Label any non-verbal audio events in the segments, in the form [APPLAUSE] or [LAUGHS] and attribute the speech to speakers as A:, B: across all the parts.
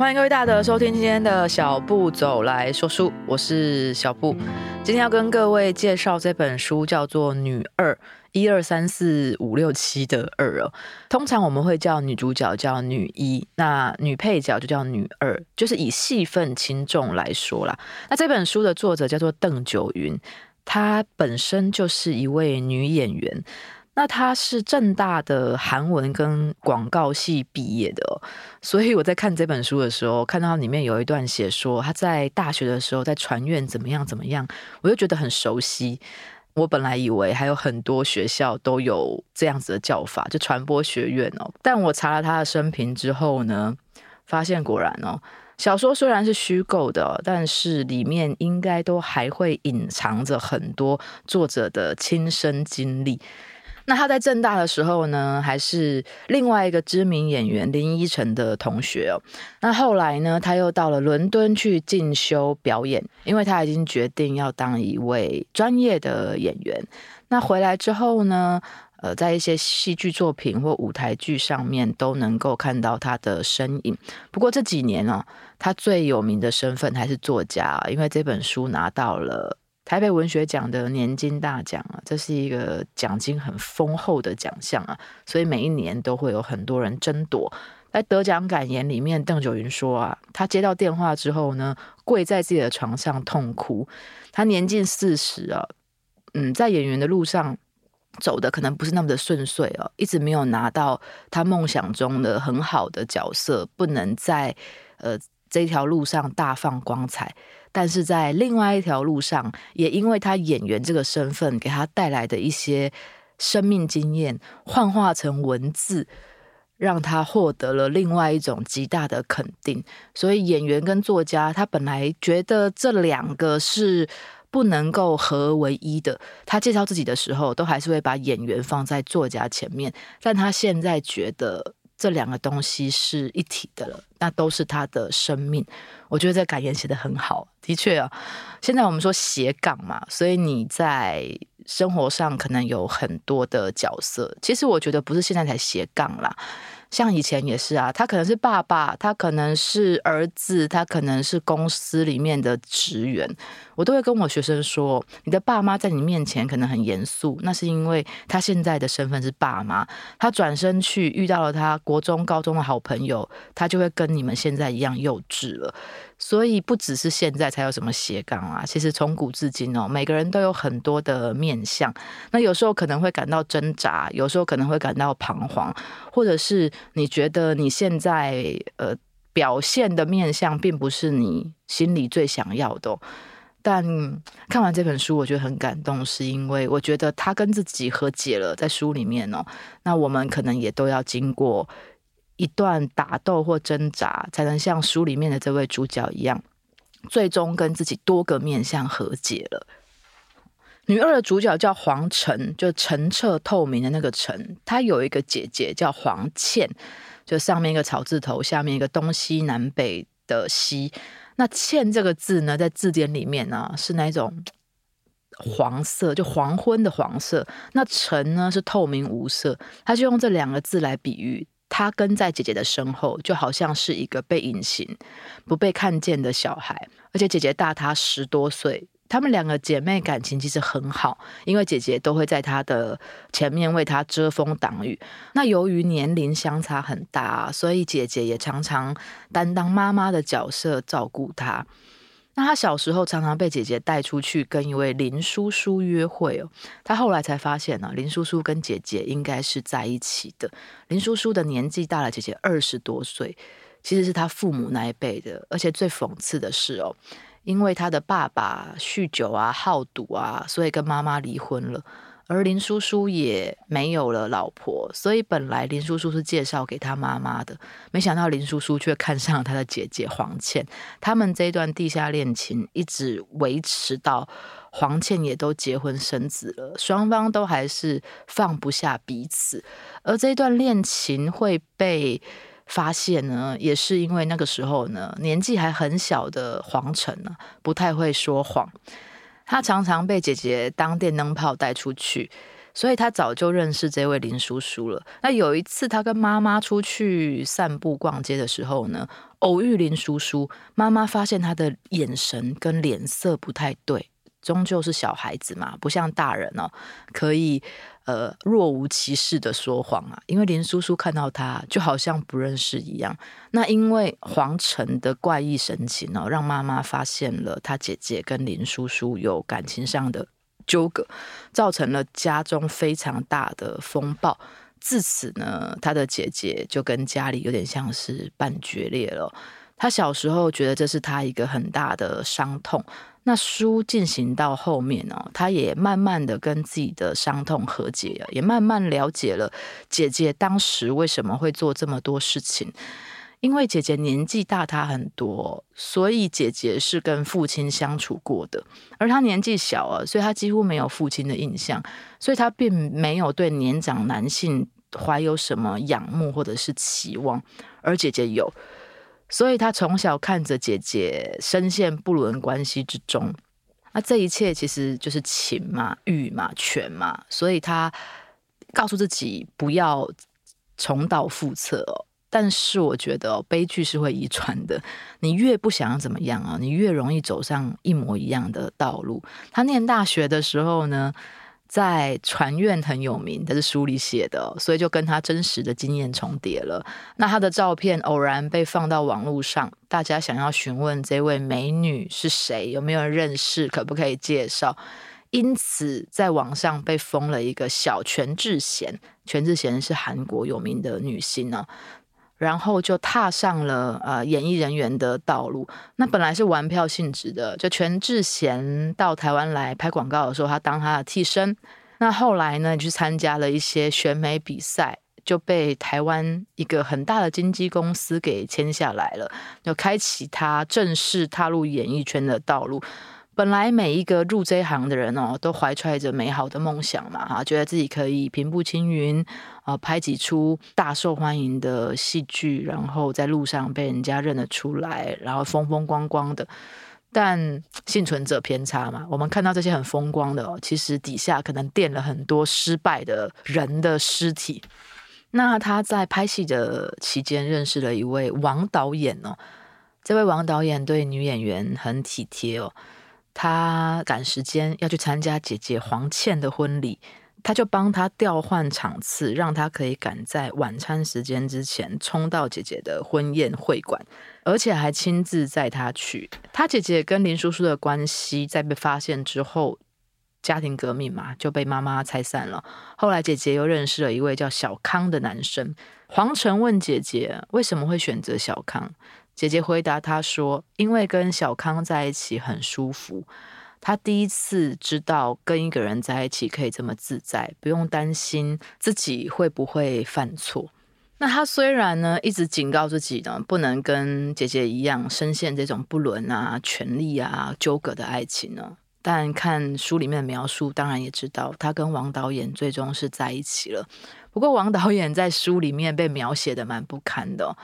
A: 欢迎各位大德收听今天的小步走来说书，我是小步。今天要跟各位介绍这本书，叫做《女二》，一二三四五六七的二哦。通常我们会叫女主角叫女一，那女配角就叫女二，就是以戏份轻重来说啦。那这本书的作者叫做邓九云，她本身就是一位女演员。那他是正大的韩文跟广告系毕业的，所以我在看这本书的时候，看到里面有一段写说他在大学的时候在传院怎么样怎么样，我就觉得很熟悉。我本来以为还有很多学校都有这样子的叫法，就传播学院哦。但我查了他的生平之后呢，发现果然哦，小说虽然是虚构的，但是里面应该都还会隐藏着很多作者的亲身经历。那他在政大的时候呢，还是另外一个知名演员林依晨的同学哦。那后来呢，他又到了伦敦去进修表演，因为他已经决定要当一位专业的演员。那回来之后呢，呃，在一些戏剧作品或舞台剧上面都能够看到他的身影。不过这几年哦，他最有名的身份还是作家，因为这本书拿到了。台北文学奖的年金大奖啊，这是一个奖金很丰厚的奖项啊，所以每一年都会有很多人争夺。在得奖感言里面，邓九云说啊，他接到电话之后呢，跪在自己的床上痛哭。他年近四十啊，嗯，在演员的路上走的可能不是那么的顺遂啊，一直没有拿到他梦想中的很好的角色，不能在呃这条路上大放光彩。但是在另外一条路上，也因为他演员这个身份给他带来的一些生命经验，幻化成文字，让他获得了另外一种极大的肯定。所以演员跟作家，他本来觉得这两个是不能够合为一的。他介绍自己的时候，都还是会把演员放在作家前面。但他现在觉得。这两个东西是一体的了，那都是他的生命。我觉得这感言写得很好，的确啊。现在我们说斜杠嘛，所以你在生活上可能有很多的角色。其实我觉得不是现在才斜杠啦。像以前也是啊，他可能是爸爸，他可能是儿子，他可能是公司里面的职员。我都会跟我学生说，你的爸妈在你面前可能很严肃，那是因为他现在的身份是爸妈。他转身去遇到了他国中、高中的好朋友，他就会跟你们现在一样幼稚了。所以不只是现在才有什么斜杠啊，其实从古至今哦，每个人都有很多的面相。那有时候可能会感到挣扎，有时候可能会感到彷徨，或者是你觉得你现在呃表现的面相并不是你心里最想要的。但看完这本书，我觉得很感动，是因为我觉得他跟自己和解了，在书里面哦。那我们可能也都要经过。一段打斗或挣扎，才能像书里面的这位主角一样，最终跟自己多个面向和解了。女二的主角叫黄晨，就澄澈透明的那个晨。她有一个姐姐叫黄倩，就上面一个草字头，下面一个东西南北的西。那倩这个字呢，在字典里面呢，是那种黄色，就黄昏的黄色。那澄呢，是透明无色，他就用这两个字来比喻。他跟在姐姐的身后，就好像是一个被隐形、不被看见的小孩。而且姐姐大他十多岁，她们两个姐妹感情其实很好，因为姐姐都会在她的前面为她遮风挡雨。那由于年龄相差很大，所以姐姐也常常担当妈妈的角色，照顾她。那他小时候常常被姐姐带出去跟一位林叔叔约会哦，他后来才发现呢，林叔叔跟姐姐应该是在一起的。林叔叔的年纪大了姐姐二十多岁，其实是他父母那一辈的。而且最讽刺的是哦，因为他的爸爸酗酒啊、好赌啊，所以跟妈妈离婚了。而林叔叔也没有了老婆，所以本来林叔叔是介绍给他妈妈的，没想到林叔叔却看上了他的姐姐黄倩。他们这段地下恋情一直维持到黄倩也都结婚生子了，双方都还是放不下彼此。而这段恋情会被发现呢，也是因为那个时候呢，年纪还很小的黄晨呢，不太会说谎。他常常被姐姐当电灯泡带出去，所以他早就认识这位林叔叔了。那有一次，他跟妈妈出去散步逛街的时候呢，偶遇林叔叔，妈妈发现他的眼神跟脸色不太对，终究是小孩子嘛，不像大人哦，可以呃若无其事的说谎啊。因为林叔叔看到他就好像不认识一样。那因为黄晨的怪异神情哦，让妈妈发现了他姐姐跟林叔叔有感情上的纠葛，造成了家中非常大的风暴。自此呢，他的姐姐就跟家里有点像是半决裂了。他小时候觉得这是他一个很大的伤痛。那书进行到后面呢，他也慢慢的跟自己的伤痛和解，也慢慢了解了姐姐当时为什么会做这么多事情。因为姐姐年纪大她很多，所以姐姐是跟父亲相处过的，而她年纪小啊，所以她几乎没有父亲的印象，所以她并没有对年长男性怀有什么仰慕或者是期望，而姐姐有，所以他从小看着姐姐深陷不伦关系之中，那这一切其实就是情嘛、欲嘛、权嘛，所以他告诉自己不要重蹈覆辙哦。但是我觉得，悲剧是会遗传的。你越不想要怎么样啊，你越容易走上一模一样的道路。他念大学的时候呢，在船院很有名，但是书里写的，所以就跟他真实的经验重叠了。那他的照片偶然被放到网络上，大家想要询问这位美女是谁，有没有人认识，可不可以介绍？因此，在网上被封了一个小全智贤。全智贤是韩国有名的女星呢。然后就踏上了呃演艺人员的道路。那本来是玩票性质的，就全智贤到台湾来拍广告的时候，他当他的替身。那后来呢，去参加了一些选美比赛，就被台湾一个很大的经纪公司给签下来了，就开启他正式踏入演艺圈的道路。本来每一个入这一行的人哦，都怀揣着美好的梦想嘛，哈，觉得自己可以平步青云，呃，拍几出大受欢迎的戏剧，然后在路上被人家认得出来，然后风风光光的。但幸存者偏差嘛，我们看到这些很风光的哦，其实底下可能垫了很多失败的人的尸体。那他在拍戏的期间认识了一位王导演哦，这位王导演对女演员很体贴哦。他赶时间要去参加姐姐黄倩的婚礼，他就帮他调换场次，让他可以赶在晚餐时间之前冲到姐姐的婚宴会馆，而且还亲自载他去。他姐姐跟林叔叔的关系在被发现之后，家庭革命嘛，就被妈妈拆散了。后来姐姐又认识了一位叫小康的男生。黄晨问姐姐为什么会选择小康？姐姐回答他说：“因为跟小康在一起很舒服，他第一次知道跟一个人在一起可以这么自在，不用担心自己会不会犯错。那他虽然呢一直警告自己呢，不能跟姐姐一样深陷这种不伦啊、权力啊纠葛的爱情呢，但看书里面的描述，当然也知道他跟王导演最终是在一起了。不过王导演在书里面被描写的蛮不堪的。”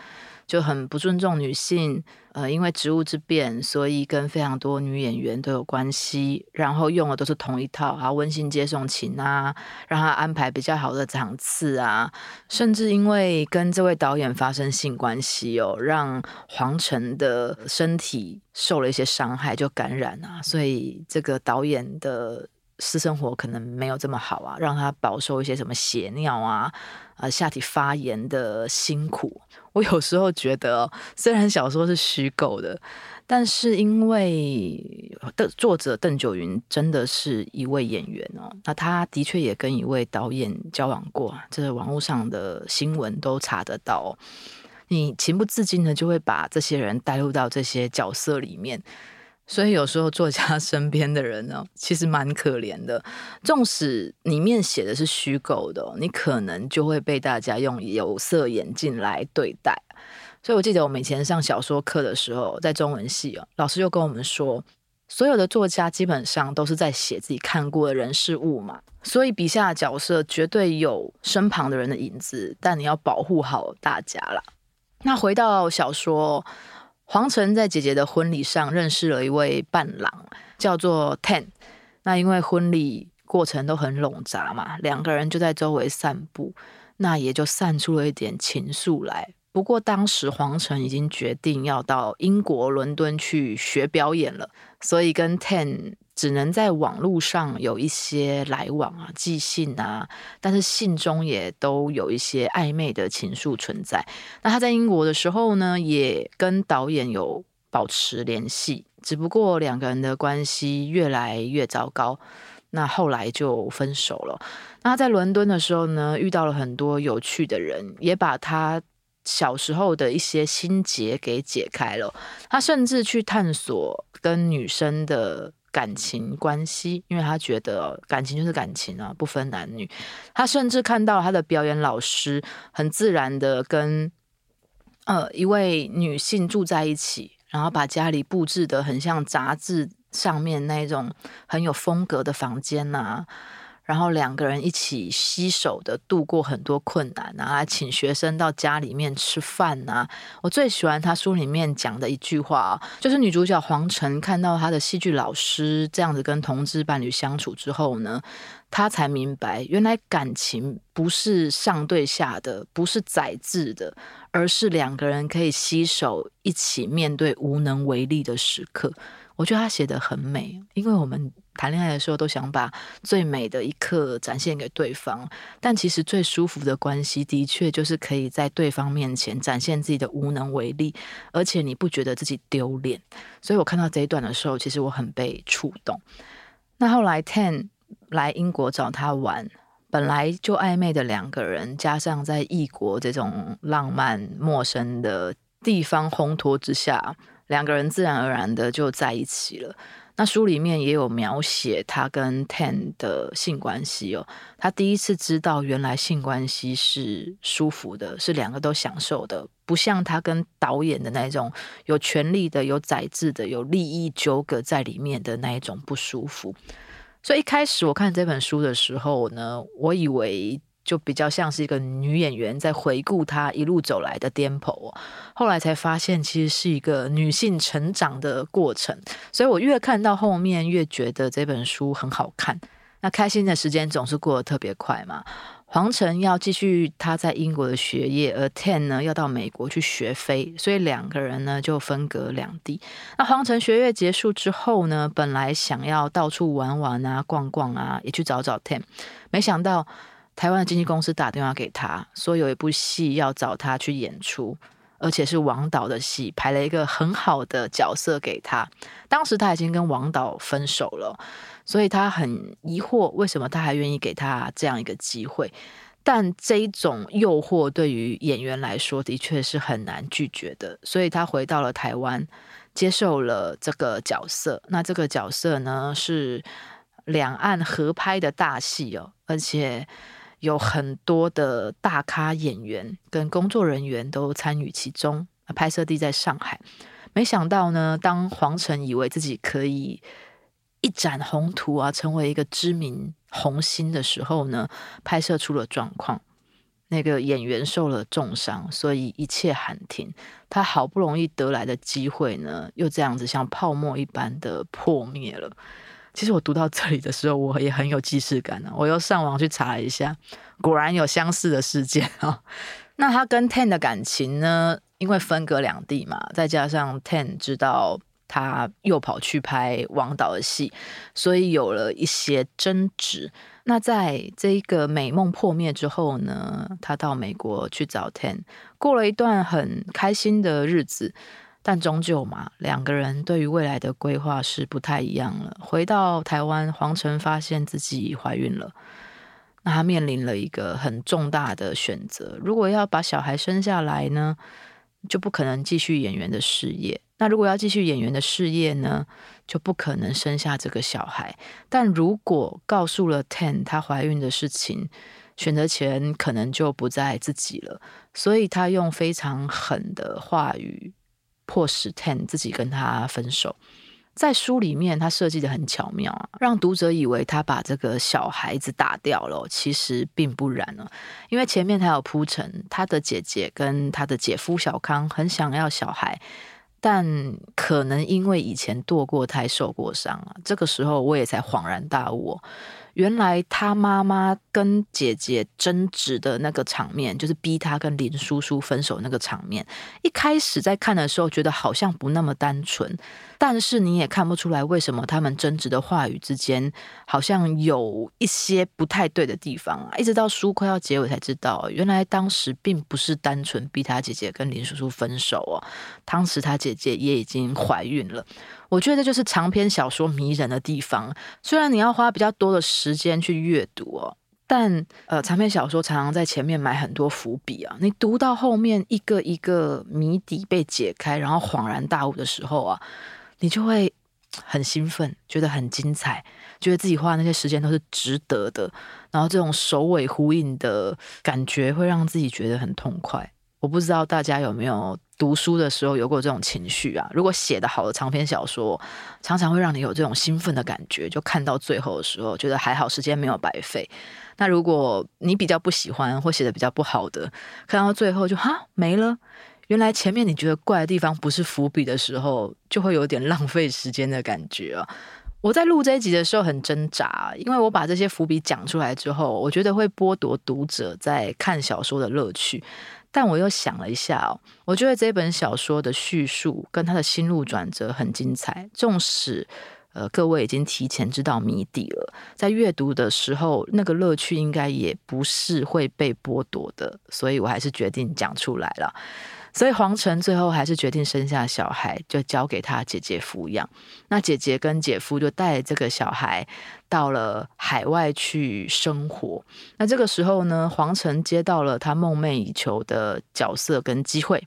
A: 就很不尊重女性，呃，因为职务之便，所以跟非常多女演员都有关系，然后用的都是同一套，啊，温馨接送情啊，让他安排比较好的场次啊，甚至因为跟这位导演发生性关系哦，让黄晨的身体受了一些伤害，就感染啊，所以这个导演的私生活可能没有这么好啊，让他饱受一些什么血尿啊。呃，下体发炎的辛苦，我有时候觉得，虽然小说是虚构的，但是因为邓作者邓九云真的是一位演员哦，那他的确也跟一位导演交往过，这是网络上的新闻都查得到。你情不自禁的就会把这些人带入到这些角色里面。所以有时候作家 [LAUGHS] 身边的人呢，其实蛮可怜的。纵使里面写的是虚构的，你可能就会被大家用有色眼镜来对待。所以我记得我们以前上小说课的时候，在中文系哦，老师就跟我们说，所有的作家基本上都是在写自己看过的人事物嘛，所以笔下的角色绝对有身旁的人的影子，但你要保护好大家啦。那回到小说。黄晨在姐姐的婚礼上认识了一位伴郎，叫做 Ten。那因为婚礼过程都很冗杂嘛，两个人就在周围散步，那也就散出了一点情愫来。不过当时黄晨已经决定要到英国伦敦去学表演了，所以跟 Ten 只能在网络上有一些来往啊，寄信啊，但是信中也都有一些暧昧的情愫存在。那他在英国的时候呢，也跟导演有保持联系，只不过两个人的关系越来越糟糕。那后来就分手了。那他在伦敦的时候呢，遇到了很多有趣的人，也把他小时候的一些心结给解开了。他甚至去探索跟女生的感情关系，因为他觉得感情就是感情啊，不分男女。他甚至看到他的表演老师很自然的跟呃一位女性住在一起，然后把家里布置得很像杂志。上面那种很有风格的房间呐、啊，然后两个人一起携手的度过很多困难啊，请学生到家里面吃饭、啊。我最喜欢他书里面讲的一句话，就是女主角黄晨看到她的戏剧老师这样子跟同志伴侣相处之后呢，她才明白，原来感情不是上对下的，不是宰制的，而是两个人可以携手一起面对无能为力的时刻。我觉得他写得很美，因为我们谈恋爱的时候都想把最美的一刻展现给对方，但其实最舒服的关系的确就是可以在对方面前展现自己的无能为力，而且你不觉得自己丢脸。所以我看到这一段的时候，其实我很被触动。那后来 Ten 来英国找他玩，本来就暧昧的两个人，加上在异国这种浪漫陌生的地方烘托之下。两个人自然而然的就在一起了。那书里面也有描写他跟 Ten 的性关系哦。他第一次知道原来性关系是舒服的，是两个都享受的，不像他跟导演的那种有权力的、有宰制的、有利益纠葛在里面的那一种不舒服。所以一开始我看这本书的时候呢，我以为。就比较像是一个女演员在回顾她一路走来的颠簸，后来才发现其实是一个女性成长的过程。所以我越看到后面，越觉得这本书很好看。那开心的时间总是过得特别快嘛。黄晨要继续他在英国的学业，而 Ten 呢要到美国去学飞，所以两个人呢就分隔两地。那黄晨学业结束之后呢，本来想要到处玩玩啊、逛逛啊，也去找找 Ten，没想到。台湾的经纪公司打电话给他，说有一部戏要找他去演出，而且是王导的戏，排了一个很好的角色给他。当时他已经跟王导分手了，所以他很疑惑，为什么他还愿意给他这样一个机会？但这种诱惑对于演员来说，的确是很难拒绝的。所以他回到了台湾，接受了这个角色。那这个角色呢，是两岸合拍的大戏哦，而且。有很多的大咖演员跟工作人员都参与其中，拍摄地在上海。没想到呢，当黄晨以为自己可以一展宏图啊，成为一个知名红星的时候呢，拍摄出了状况，那个演员受了重伤，所以一切喊停。他好不容易得来的机会呢，又这样子像泡沫一般的破灭了。其实我读到这里的时候，我也很有既视感呢。我又上网去查一下，果然有相似的事件啊。[LAUGHS] 那他跟 Ten 的感情呢？因为分隔两地嘛，再加上 Ten 知道他又跑去拍王导的戏，所以有了一些争执。那在这一个美梦破灭之后呢，他到美国去找 Ten，过了一段很开心的日子。但终究嘛，两个人对于未来的规划是不太一样了。回到台湾，黄晨发现自己怀孕了，那他面临了一个很重大的选择。如果要把小孩生下来呢，就不可能继续演员的事业；那如果要继续演员的事业呢，就不可能生下这个小孩。但如果告诉了 Ten 她怀孕的事情，选择权可能就不在自己了。所以他用非常狠的话语。迫使 Ten 自己跟他分手，在书里面他设计得很巧妙啊，让读者以为他把这个小孩子打掉了，其实并不然了。因为前面他有铺陈，他的姐姐跟他的姐夫小康很想要小孩，但可能因为以前堕过胎受过伤啊，这个时候我也才恍然大悟。原来他妈妈跟姐姐争执的那个场面，就是逼他跟林叔叔分手那个场面。一开始在看的时候，觉得好像不那么单纯，但是你也看不出来为什么他们争执的话语之间好像有一些不太对的地方啊。一直到书快要结尾才知道，原来当时并不是单纯逼他姐姐跟林叔叔分手哦，当时他姐姐也已经怀孕了。我觉得这就是长篇小说迷人的地方。虽然你要花比较多的时时间去阅读哦，但呃，长篇小说常常在前面埋很多伏笔啊。你读到后面一个一个谜底被解开，然后恍然大悟的时候啊，你就会很兴奋，觉得很精彩，觉得自己花那些时间都是值得的。然后这种首尾呼应的感觉，会让自己觉得很痛快。我不知道大家有没有读书的时候有过这种情绪啊？如果写得好的长篇小说，常常会让你有这种兴奋的感觉，就看到最后的时候，觉得还好，时间没有白费。那如果你比较不喜欢或写得比较不好的，看到最后就哈没了，原来前面你觉得怪的地方不是伏笔的时候，就会有点浪费时间的感觉啊。我在录这一集的时候很挣扎，因为我把这些伏笔讲出来之后，我觉得会剥夺读者在看小说的乐趣。但我又想了一下哦，我觉得这本小说的叙述跟他的心路转折很精彩。纵使呃各位已经提前知道谜底了，在阅读的时候，那个乐趣应该也不是会被剥夺的，所以我还是决定讲出来了。所以黄澄最后还是决定生下小孩，就交给他姐姐抚养。那姐姐跟姐夫就带这个小孩到了海外去生活。那这个时候呢，黄澄接到了他梦寐以求的角色跟机会，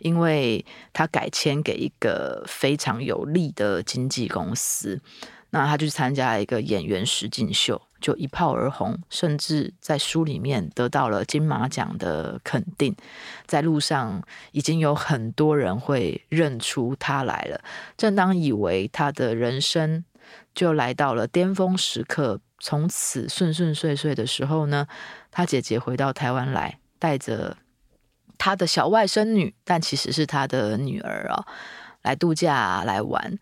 A: 因为他改签给一个非常有利的经纪公司。那他就参加一个演员实境秀。就一炮而红，甚至在书里面得到了金马奖的肯定。在路上已经有很多人会认出他来了。正当以为他的人生就来到了巅峰时刻，从此顺顺遂遂的时候呢，他姐姐回到台湾来，带着他的小外甥女，但其实是他的女儿啊，来度假来玩。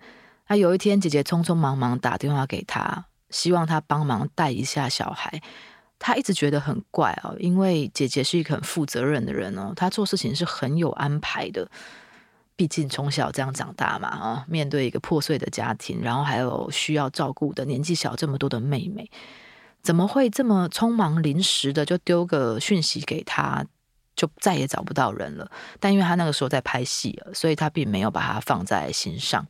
A: 那有一天，姐姐匆匆忙忙打电话给他。希望他帮忙带一下小孩，他一直觉得很怪哦，因为姐姐是一个很负责任的人哦，她做事情是很有安排的。毕竟从小这样长大嘛，啊，面对一个破碎的家庭，然后还有需要照顾的年纪小这么多的妹妹，怎么会这么匆忙临时的就丢个讯息给他，就再也找不到人了？但因为他那个时候在拍戏了，所以他并没有把它放在心上。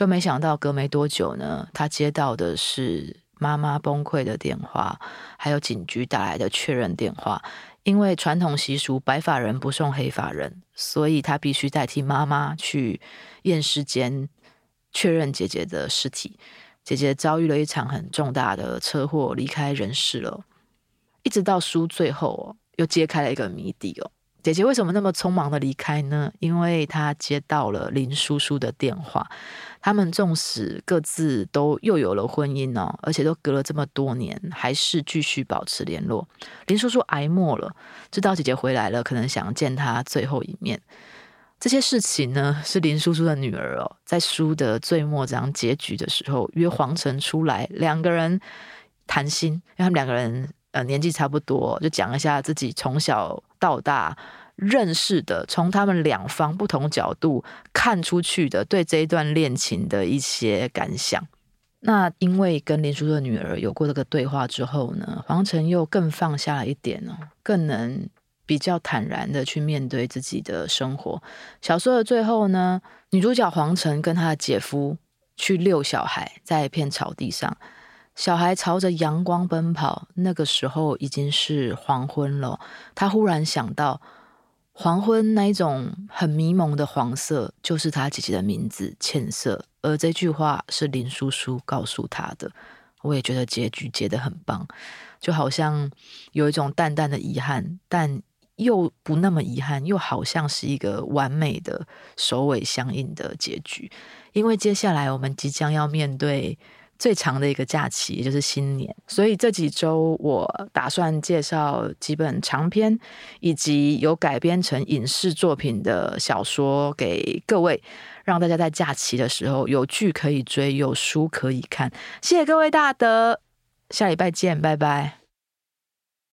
A: 就没想到隔没多久呢，他接到的是妈妈崩溃的电话，还有警局打来的确认电话。因为传统习俗，白发人不送黑发人，所以他必须代替妈妈去验尸间确认姐姐的尸体。姐姐遭遇了一场很重大的车祸，离开人世了。一直到书最后哦，又揭开了一个谜底哦。姐姐为什么那么匆忙的离开呢？因为她接到了林叔叔的电话。他们纵使各自都又有了婚姻哦，而且都隔了这么多年，还是继续保持联络。林叔叔挨末了，知道姐姐回来了，可能想见她最后一面。这些事情呢，是林叔叔的女儿哦，在书的最末章结局的时候约黄晨出来，两个人谈心，因为他们两个人呃年纪差不多，就讲一下自己从小到大。认识的，从他们两方不同角度看出去的，对这一段恋情的一些感想。那因为跟林叔叔的女儿有过这个对话之后呢，黄晨又更放下了一点哦，更能比较坦然的去面对自己的生活。小说的最后呢，女主角黄晨跟她的姐夫去遛小孩，在一片草地上，小孩朝着阳光奔跑，那个时候已经是黄昏了。他忽然想到。黄昏那一种很迷蒙的黄色，就是他姐姐的名字浅色。而这句话是林叔叔告诉他的。我也觉得结局结得很棒，就好像有一种淡淡的遗憾，但又不那么遗憾，又好像是一个完美的首尾相应的结局。因为接下来我们即将要面对。最长的一个假期，也就是新年，所以这几周我打算介绍几本长篇，以及有改编成影视作品的小说给各位，让大家在假期的时候有剧可以追，有书可以看。谢谢各位大德。下礼拜见，拜拜。